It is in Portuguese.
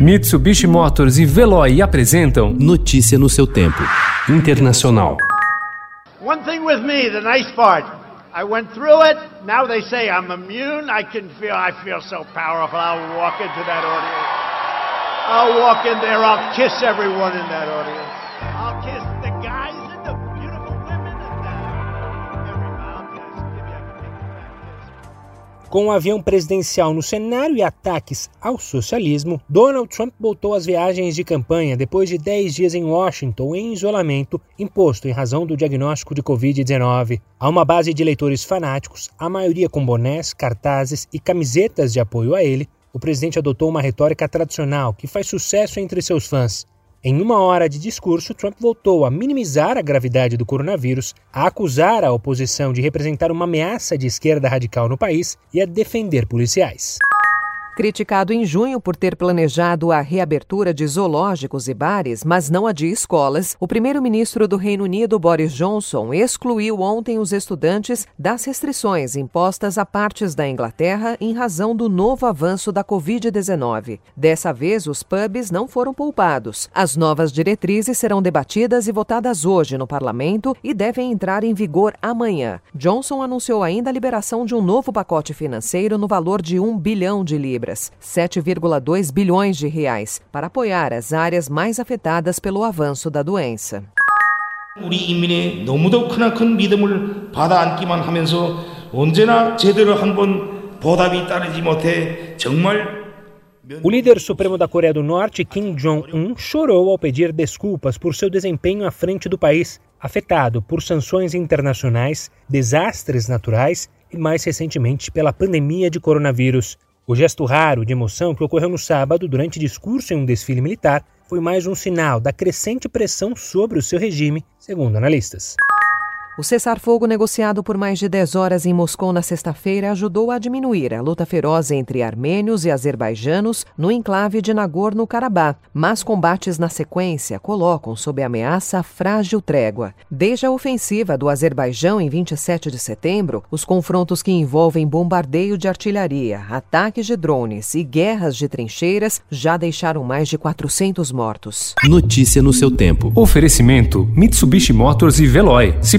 Mitsubishi Motors e Veloy apresentam Notícia no seu tempo. Internacional. One thing with me, the nice part. I went through it. Now they say I'm immune. I can feel I feel so powerful. I'll walk into that audience. I'll walk in there. I'll kiss everyone in that audience. I'll kiss Com o avião presidencial no cenário e ataques ao socialismo, Donald Trump voltou às viagens de campanha depois de 10 dias em Washington em isolamento imposto em razão do diagnóstico de Covid-19. Há uma base de eleitores fanáticos, a maioria com bonés, cartazes e camisetas de apoio a ele. O presidente adotou uma retórica tradicional que faz sucesso entre seus fãs. Em uma hora de discurso, Trump voltou a minimizar a gravidade do coronavírus, a acusar a oposição de representar uma ameaça de esquerda radical no país e a defender policiais. Criticado em junho por ter planejado a reabertura de zoológicos e bares, mas não a de escolas, o primeiro-ministro do Reino Unido, Boris Johnson, excluiu ontem os estudantes das restrições impostas a partes da Inglaterra em razão do novo avanço da Covid-19. Dessa vez, os pubs não foram poupados. As novas diretrizes serão debatidas e votadas hoje no parlamento e devem entrar em vigor amanhã. Johnson anunciou ainda a liberação de um novo pacote financeiro no valor de 1 bilhão de libras 7,2 bilhões de reais, para apoiar as áreas mais afetadas pelo avanço da doença. 우리 인민의 너무도 크나큰 믿음을 받아 안기만 하면서 언제나 제대로 한 번 보답이 따르지 못해 정말 O líder supremo da Coreia do Norte, Kim Jong-un, chorou ao pedir desculpas por seu desempenho à frente do país, afetado por sanções internacionais, desastres naturais e, mais recentemente, pela pandemia de coronavírus. O gesto raro de emoção que ocorreu no sábado durante discurso em um desfile militar foi mais um sinal da crescente pressão sobre o seu regime, segundo analistas. O cessar-fogo negociado por mais de 10 horas em Moscou na sexta-feira ajudou a diminuir a luta feroz entre armênios e azerbaijanos no enclave de Nagorno-Karabakh, mas combates na sequência colocam sob ameaça a frágil trégua. Desde a ofensiva do Azerbaijão em 27 de setembro, os confrontos que envolvem bombardeio de artilharia, ataques de drones e guerras de trincheiras já deixaram mais de 400 mortos. Notícia no seu tempo. Oferecimento Mitsubishi Motors e Veloy. Se